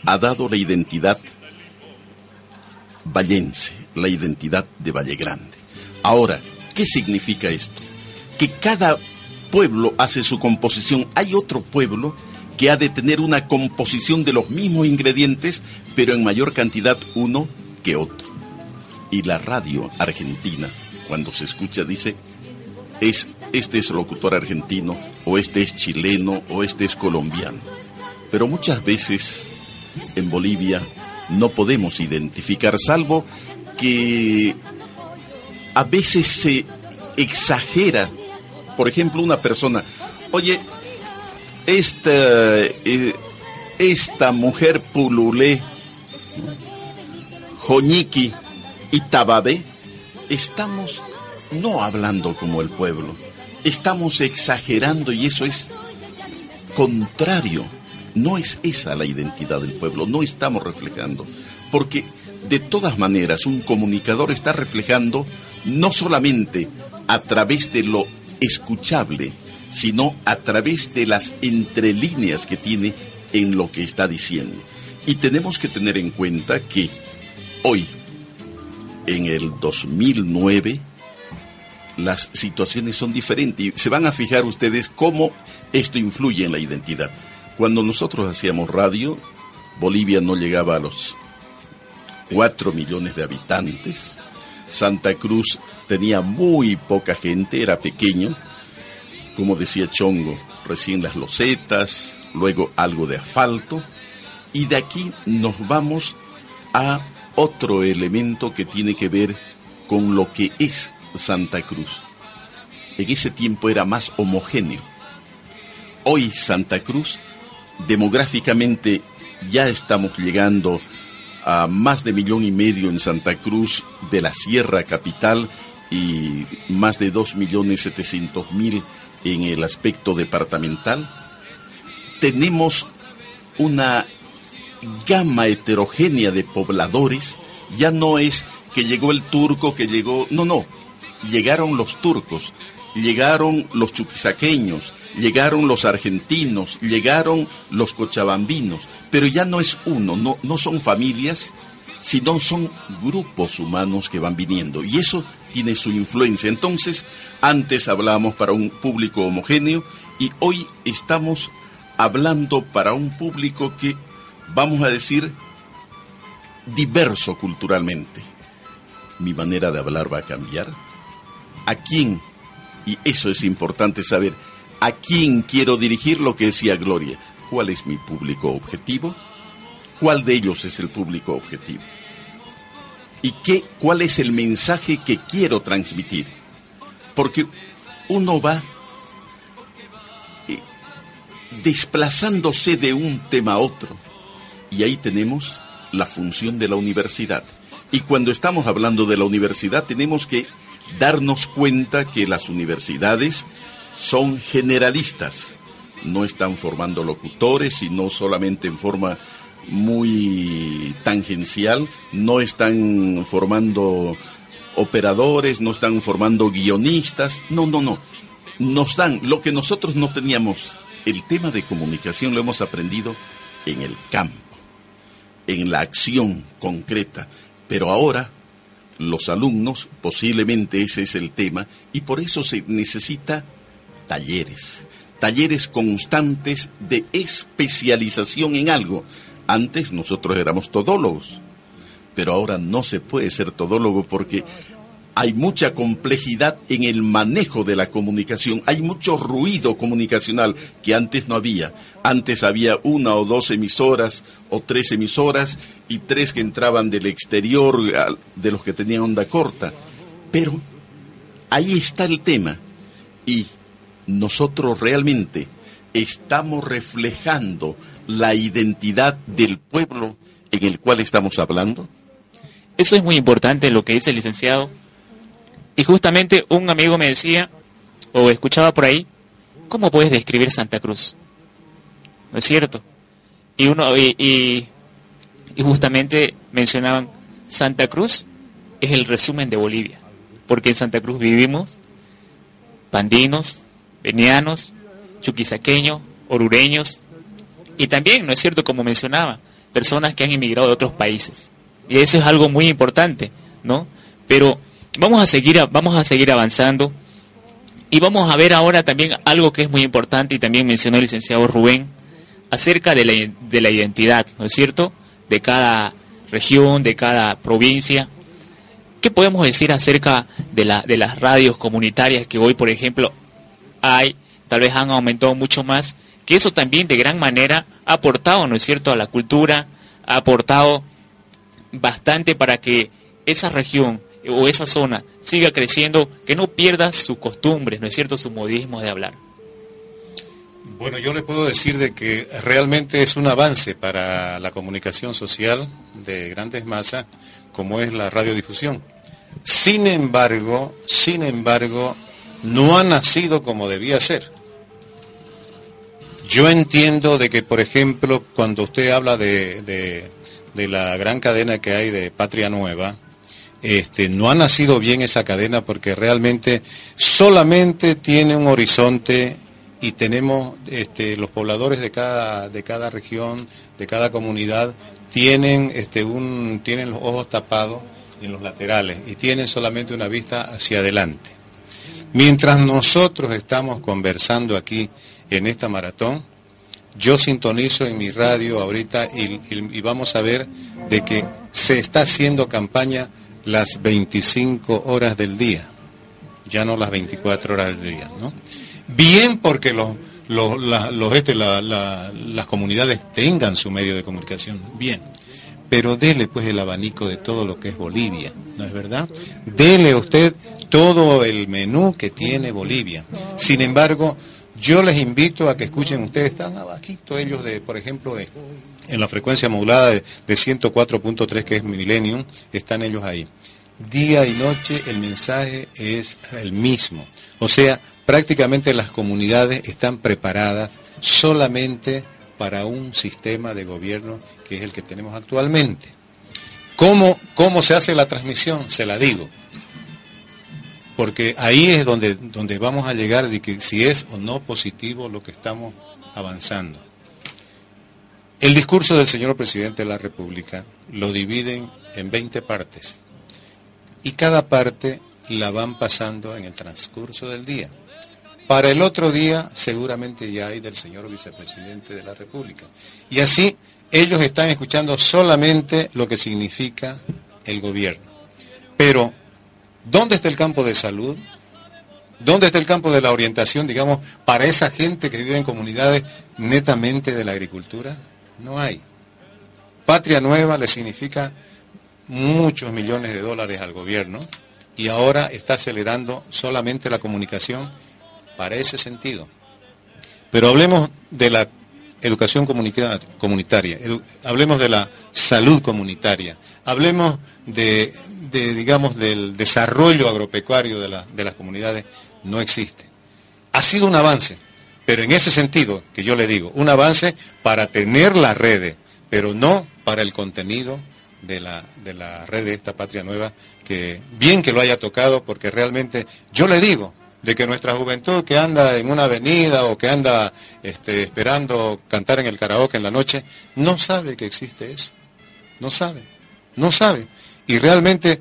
S4: ha dado la identidad vallense, la identidad de Valle Grande. Ahora, ¿qué significa esto? Que cada pueblo hace su composición. Hay otro pueblo que ha de tener una composición de los mismos ingredientes, pero en mayor cantidad uno que otro y la radio argentina, cuando se escucha, dice, es este es locutor argentino, o este es chileno, o este es colombiano. Pero muchas veces en Bolivia no podemos identificar, salvo que a veces se exagera. Por ejemplo, una persona, oye, esta, eh, esta mujer pululé, joñiqui y tababé, estamos no hablando como el pueblo, estamos exagerando y eso es contrario. No es esa la identidad del pueblo, no estamos reflejando. Porque de todas maneras un comunicador está reflejando no solamente a través de lo escuchable, sino a través de las entrelíneas que tiene en lo que está diciendo. Y tenemos que tener en cuenta que hoy, en el 2009, las situaciones son diferentes y se van a fijar ustedes cómo esto influye en la identidad. Cuando nosotros hacíamos radio, Bolivia no llegaba a los 4 millones de habitantes, Santa Cruz tenía muy poca gente, era pequeño, como decía Chongo, recién las losetas, luego algo de asfalto, y de aquí nos vamos a otro elemento que tiene que ver con lo que es Santa Cruz. En ese tiempo era más homogéneo. Hoy Santa Cruz, demográficamente, ya estamos llegando a más de millón y medio en Santa Cruz de la Sierra Capital y más de dos millones setecientos mil en el aspecto departamental. Tenemos una gama heterogénea de pobladores, ya no es que llegó el turco, que llegó, no, no, llegaron los turcos, llegaron los chuquisaqueños, llegaron los argentinos, llegaron los cochabambinos, pero ya no es uno, no, no son familias, sino son grupos humanos que van viniendo y eso tiene su influencia. Entonces, antes hablábamos para un público homogéneo y hoy estamos hablando para un público que, vamos a decir, diverso culturalmente. Mi manera de hablar va a cambiar a quién, y eso es importante saber, a quién quiero dirigir lo que decía Gloria. ¿Cuál es mi público objetivo? ¿Cuál de ellos es el público objetivo? ¿Y qué, cuál es el mensaje que quiero transmitir? Porque uno va eh, desplazándose de un tema a otro. Y ahí tenemos la función de la universidad. Y cuando estamos hablando de la universidad tenemos que darnos cuenta que las universidades son generalistas, no están formando locutores, sino solamente en forma muy tangencial, no están formando operadores, no están formando guionistas, no, no, no, nos dan lo que nosotros no teníamos. El tema de comunicación lo hemos aprendido en el campo, en la acción concreta, pero ahora los alumnos, posiblemente ese es el tema, y por eso se necesita talleres, talleres constantes de especialización en algo. Antes nosotros éramos todólogos, pero ahora no se puede ser todólogo porque hay mucha complejidad en el manejo de la comunicación, hay mucho ruido comunicacional que antes no había. Antes había una o dos emisoras o tres emisoras y tres que entraban del exterior de los que tenían onda corta. Pero ahí está el tema y nosotros realmente estamos reflejando la identidad del pueblo en el cual estamos hablando.
S5: Eso es muy importante lo que dice el licenciado y justamente un amigo me decía, o escuchaba por ahí, ¿cómo puedes describir Santa Cruz? ¿No es cierto? Y, uno, y, justamente mencionaban, Santa Cruz es el resumen de Bolivia, porque en Santa Cruz vivimos pandinos, venianos, chuquisaqueños, orureños, y también, ¿no es cierto?, como mencionaba, personas que han emigrado de otros países. Y eso es algo muy importante, ¿no? Pero vamos a seguir, vamos a seguir avanzando y vamos a ver ahora también algo que es muy importante y también mencionó el licenciado Rubén acerca de la, de la identidad, ¿no es cierto? De cada región, de cada provincia. ¿Qué podemos decir acerca de, la, de las radios comunitarias que hoy, por ejemplo, hay, tal vez han aumentado mucho más, que eso también de gran manera ha aportado, ¿no es cierto?, a la cultura, ha aportado bastante para que esa región o esa zona siga creciendo, que no pierda sus costumbres, ¿no es cierto?, su modismo de hablar.
S6: Bueno, yo le puedo decir de que realmente es un avance para la comunicación social de grandes masas, como es la radiodifusión. Sin embargo, sin embargo, no ha nacido como debía ser. Yo entiendo de que, por ejemplo, cuando usted habla de, de, la gran cadena que hay de Patria Nueva, este, no ha nacido bien esa cadena porque realmente solamente tiene un horizonte y tenemos este, los pobladores de cada, de cada región, de cada comunidad, tienen, este, un, tienen los ojos tapados en los laterales y tienen solamente una vista hacia adelante. Mientras nosotros estamos conversando aquí en esta maratón, yo sintonizo en mi radio ahorita y, y, vamos a ver de que se está haciendo campaña las 25 horas del día, ya no las 24 horas del día, ¿no? Bien porque los, los, este, las comunidades tengan su medio de comunicación, bien. Pero dele pues el abanico de todo lo que es Bolivia, ¿no es verdad? Dele usted todo el menú que tiene Bolivia. Sin embargo, yo les invito a que escuchen, ustedes están abajito ellos de, por ejemplo, de, en la frecuencia modulada de, de 104.3 que es Millennium, están ellos ahí. Día y noche el mensaje es el mismo. O sea, prácticamente las comunidades están preparadas solamente para un sistema de gobierno que es el que tenemos actualmente. ¿Cómo, cómo se hace la transmisión? Se la digo. Porque ahí es donde, donde vamos a llegar de que si es o no positivo lo que estamos avanzando. El discurso del señor presidente de la República lo dividen en 20 partes y cada parte la van pasando en el transcurso del día. Para el otro día seguramente ya hay del señor vicepresidente de la República. Y así ellos están escuchando solamente lo que significa el gobierno. Pero, ¿dónde está el campo de salud? ¿Dónde está el campo de la orientación, digamos, para esa gente que vive en comunidades netamente de la agricultura? No hay. Patria Nueva le significa muchos millones de dólares al gobierno y ahora está acelerando solamente la comunicación para ese sentido. Pero hablemos de la educación comunitaria, hablemos de la salud comunitaria, hablemos de, digamos, del desarrollo agropecuario de, de las comunidades, no existe. Ha sido un avance, pero en ese sentido, que yo le digo, un avance para tener la red, pero no para el contenido de la, de la red de esta patria nueva, que bien que lo haya tocado, porque realmente yo le digo, de que nuestra juventud que anda en una avenida o que anda este, esperando cantar en el karaoke en la noche, no sabe que existe eso. No sabe, no sabe. Y realmente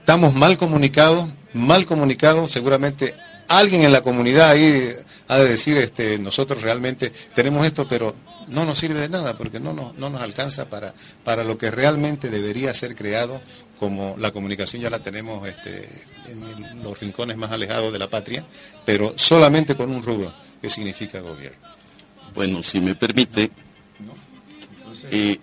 S6: estamos mal comunicados, mal comunicados, seguramente alguien en la comunidad ahí ha de decir, este, nosotros realmente tenemos esto, pero no nos sirve de nada porque no, no, no nos alcanza para, para lo que realmente debería ser creado como la comunicación ya la tenemos este, en los rincones más alejados de la patria, pero solamente con un rubro que significa gobierno.
S4: Bueno, si me permite, eh,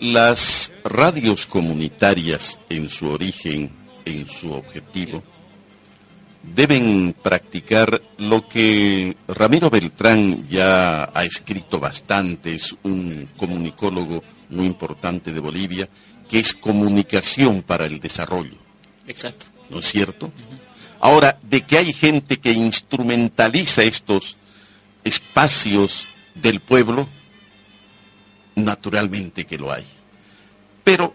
S4: las radios comunitarias en su origen, en su objetivo, deben practicar lo que Ramiro Beltrán ya ha escrito bastante, es un comunicólogo muy importante de Bolivia, que es comunicación para el desarrollo.
S5: Exacto.
S4: ¿No es cierto? Ahora, de que hay gente que instrumentaliza estos espacios del pueblo, naturalmente que lo hay. Pero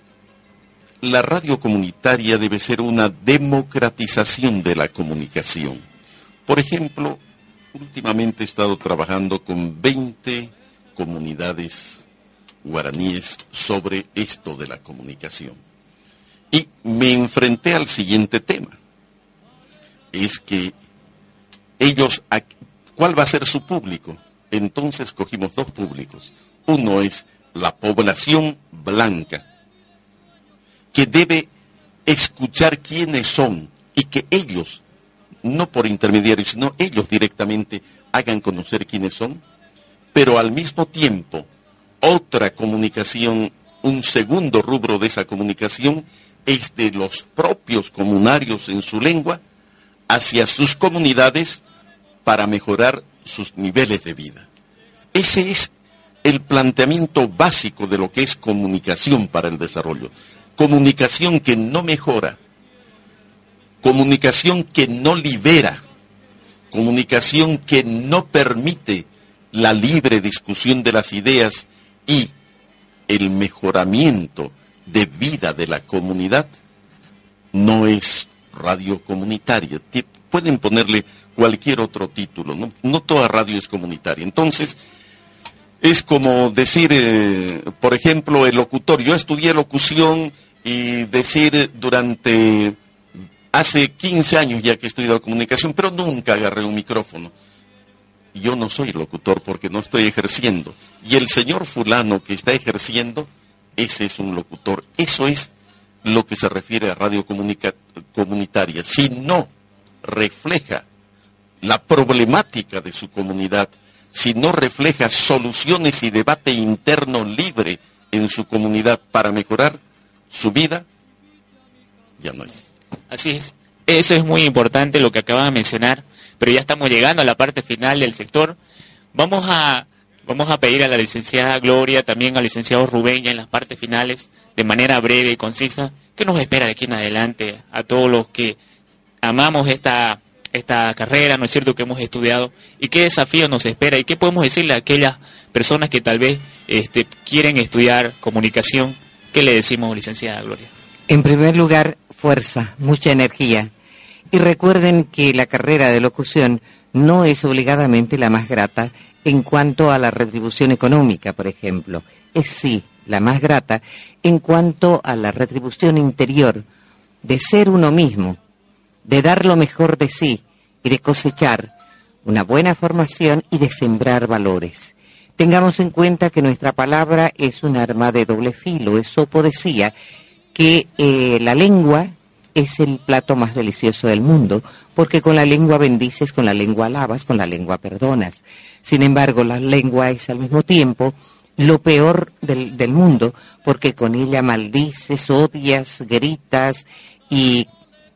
S4: la radio comunitaria debe ser una democratización de la comunicación. Por ejemplo, últimamente he estado trabajando con 20 comunidades guaraníes sobre esto de la comunicación. Y me enfrenté al siguiente tema. Es que ellos, ¿cuál va a ser su público? Entonces cogimos dos públicos. Uno es la población blanca, que debe escuchar quiénes son y que ellos, no por intermediarios, sino ellos directamente hagan conocer quiénes son, pero al mismo tiempo otra comunicación, un segundo rubro de esa comunicación es de los propios comunarios en su lengua hacia sus comunidades para mejorar sus niveles de vida. Ese es el planteamiento básico de lo que es comunicación para el desarrollo. Comunicación que no mejora, comunicación que no libera, comunicación que no permite la libre discusión de las ideas y el mejoramiento de vida de la comunidad, no es radio comunitaria. Pueden ponerle cualquier otro título, no, toda radio es comunitaria. Entonces, es como decir, eh, por ejemplo, el locutor, yo estudié locución y decir durante, hace 15 años ya que he estudiado comunicación, pero nunca agarré un micrófono. Yo no soy locutor porque no estoy ejerciendo. Y el señor fulano que está ejerciendo, ese es un locutor. Eso es lo que se refiere a radio comunitaria. Si no refleja la problemática de su comunidad, si no refleja soluciones y debate interno libre en su comunidad para mejorar su vida, ya no.
S5: Así es. Eso es muy importante lo que acaba de mencionar, pero ya estamos llegando a la parte final del sector. Vamos a, vamos a pedir a la licenciada Gloria, también al licenciado Rubén, ya en las partes finales, de manera breve y concisa, qué nos espera de aquí en adelante a todos los que amamos esta esta carrera, ¿no es cierto?, que hemos estudiado, y qué desafío nos espera, y qué podemos decirle a aquellas personas que tal vez este, quieren estudiar comunicación, ¿qué le decimos, licenciada Gloria?
S3: En primer lugar, fuerza, mucha energía. Y recuerden que la carrera de locución no es obligadamente la más grata en cuanto a la retribución económica, por ejemplo. Es sí la más grata en cuanto a la retribución interior de ser uno mismo, de dar lo mejor de sí y de cosechar una buena formación y de sembrar valores. Tengamos en cuenta que nuestra palabra es un arma de doble filo. Sopo decía que eh, la lengua es el plato más delicioso del mundo, porque con la lengua bendices, con la lengua alabas, con la lengua perdonas. Sin embargo, la lengua es al mismo tiempo lo peor del, del mundo, porque con ella maldices, odias, gritas y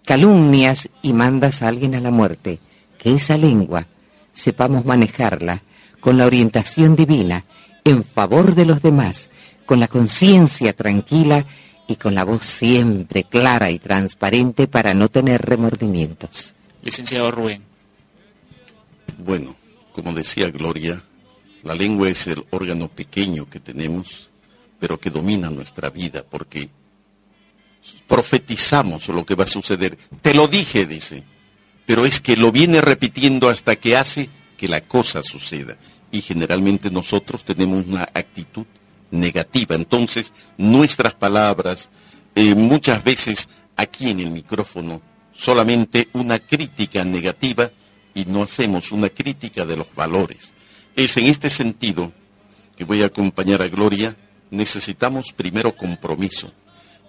S3: calumnias y mandas a alguien a la muerte, que esa lengua sepamos manejarla con la orientación divina en favor de los demás, con la conciencia tranquila y con la voz siempre clara y transparente para no tener remordimientos.
S5: Licenciado Rubén.
S4: Bueno, como decía Gloria, la lengua es el órgano pequeño que tenemos, pero que domina nuestra vida, porque profetizamos lo que va a suceder. Te lo dije, dice, pero es que lo viene repitiendo hasta que hace que la cosa suceda. Y generalmente nosotros tenemos una actitud negativa. Entonces, nuestras palabras, eh, muchas veces aquí en el micrófono, solamente una crítica negativa y no hacemos una crítica de los valores. Es en este sentido que voy a acompañar a Gloria, necesitamos primero compromiso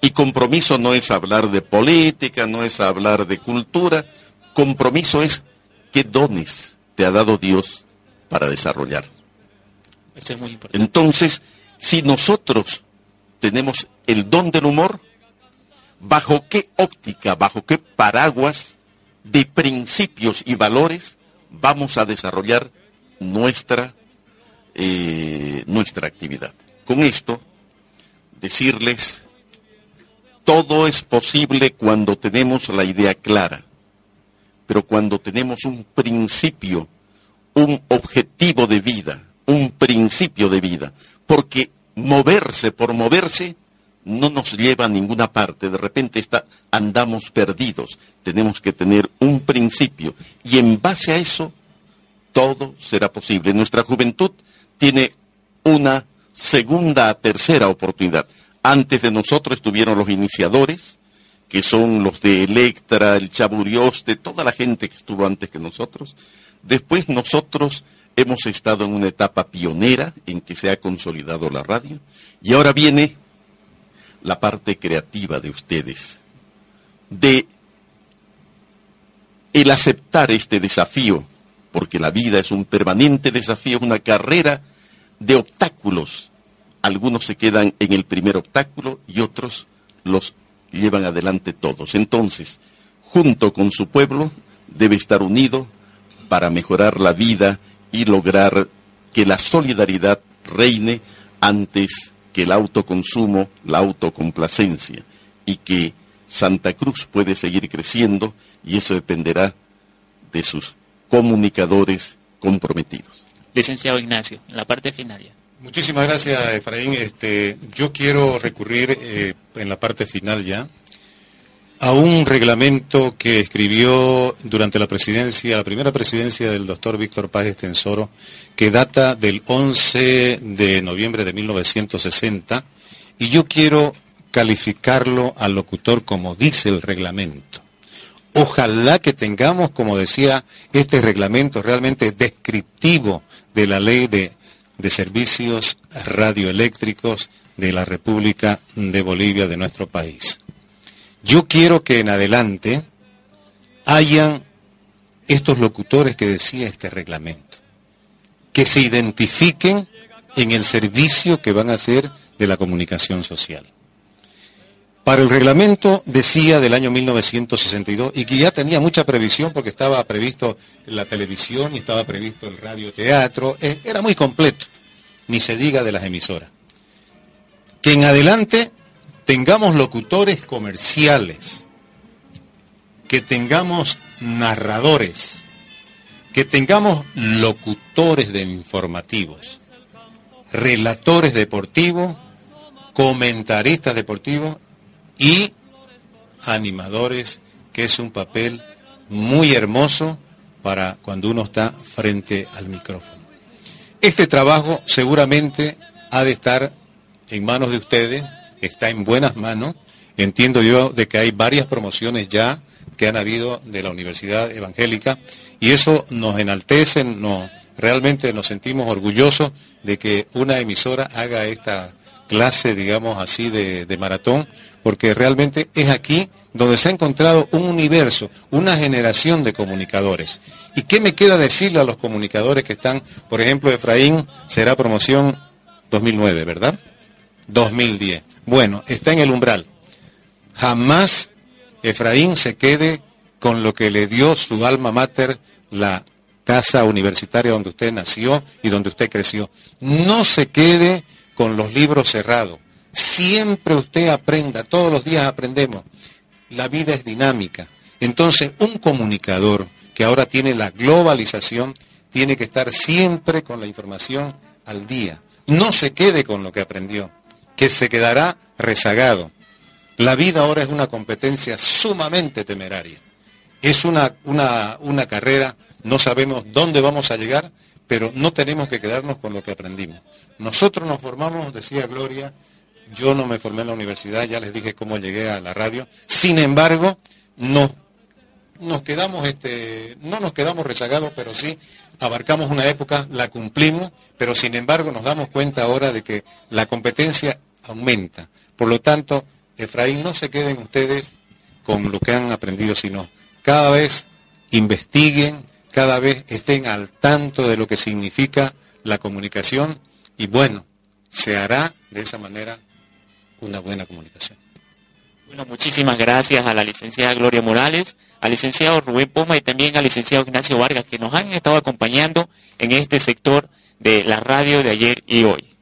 S4: y compromiso no es hablar de política, no es hablar de cultura. Compromiso es qué dones te ha dado Dios para desarrollar.
S5: es muy importante.
S4: Entonces, si nosotros tenemos el don del humor, ¿bajo qué óptica, bajo qué paraguas de principios y valores vamos a desarrollar nuestra, eh, nuestra actividad? Con esto, decirles todo es posible cuando tenemos la idea clara, pero cuando tenemos un principio, un objetivo de vida, un principio de vida, porque moverse por moverse no nos lleva a ninguna parte, de repente está, andamos perdidos, tenemos que tener un principio y en base a eso todo será posible. Nuestra juventud tiene una segunda, tercera oportunidad. Antes de nosotros estuvieron los iniciadores, que son los de Electra, el de toda la gente que estuvo antes que nosotros. Después nosotros hemos estado en una etapa pionera en que se ha consolidado la radio. Y ahora viene la parte creativa de ustedes. de el aceptar este desafío, porque la vida es un permanente desafío, una carrera de obstáculos. Algunos se quedan en el primer obstáculo y otros los llevan adelante todos. Entonces, junto con su pueblo, debe estar unido para mejorar la vida y lograr que la solidaridad reine antes que el autoconsumo, la autocomplacencia, y que Santa Cruz puede seguir creciendo y eso dependerá de sus comunicadores comprometidos.
S5: Licenciado Ignacio, en la parte final ya.
S6: Muchísimas gracias, Efraín. Este, yo quiero recurrir eh, en la parte final ya a un reglamento que escribió durante la presidencia, la primera presidencia del doctor Víctor Paz Estensoro, que data del 11 de noviembre de 1960, y yo quiero calificarlo al locutor como dice el reglamento. Ojalá que tengamos, como decía, este reglamento realmente descriptivo de la ley de, de servicios radioeléctricos de la República de Bolivia, de nuestro país. Yo quiero que en adelante hayan estos locutores que decía este reglamento, que se identifiquen en el servicio que van a hacer de la comunicación social. Para el reglamento decía del año 1962 y que ya tenía mucha previsión porque estaba previsto la televisión y estaba previsto el radioteatro, eh, era muy completo, ni se diga de las emisoras. Que en adelante tengamos locutores comerciales, que tengamos narradores, que tengamos locutores de informativos, relatores deportivos, comentaristas deportivos y animadores, que es un papel muy hermoso para cuando uno está frente al micrófono. Este trabajo seguramente ha de estar en manos de ustedes, está en buenas manos. Entiendo yo de que hay varias promociones ya que han habido de la Universidad Evangélica y eso nos enaltece, nos, realmente nos sentimos orgullosos de que una emisora haga esta clase, digamos así, de, de maratón, porque realmente es aquí donde se ha encontrado un universo, una generación de comunicadores. ¿Y qué me queda decirle a los comunicadores que están, por ejemplo, Efraín será promoción 2009, ¿verdad? 2010. Bueno, está en el umbral. Jamás Efraín se quede con lo que le dio su alma mater, la casa universitaria donde usted nació y donde usted creció. No se quede con los libros cerrados. Siempre usted aprenda, todos los días aprendemos. La vida es dinámica. Entonces, un comunicador que ahora tiene la globalización tiene que estar siempre con la información al día. No se quede con lo que aprendió que se quedará rezagado. La vida ahora es una competencia sumamente temeraria. Es una, una, una carrera, no sabemos dónde vamos a llegar, pero no tenemos que quedarnos con lo que aprendimos. Nosotros nos formamos, decía Gloria, yo no me formé en la universidad, ya les dije cómo llegué a la radio. Sin embargo, no, nos quedamos, este, no nos quedamos rezagados, pero sí abarcamos una época, la cumplimos, pero sin embargo nos damos cuenta ahora de que la competencia aumenta. Por lo tanto, Efraín, no se queden ustedes con lo que han aprendido, sino cada vez investiguen, cada vez estén al tanto de lo que significa la comunicación y bueno, se hará de esa manera una buena comunicación.
S5: Bueno, muchísimas gracias a la licenciada Gloria Morales, al licenciado Rubén Poma y también al licenciado Ignacio Vargas que nos han estado acompañando en este sector de la radio de ayer y hoy.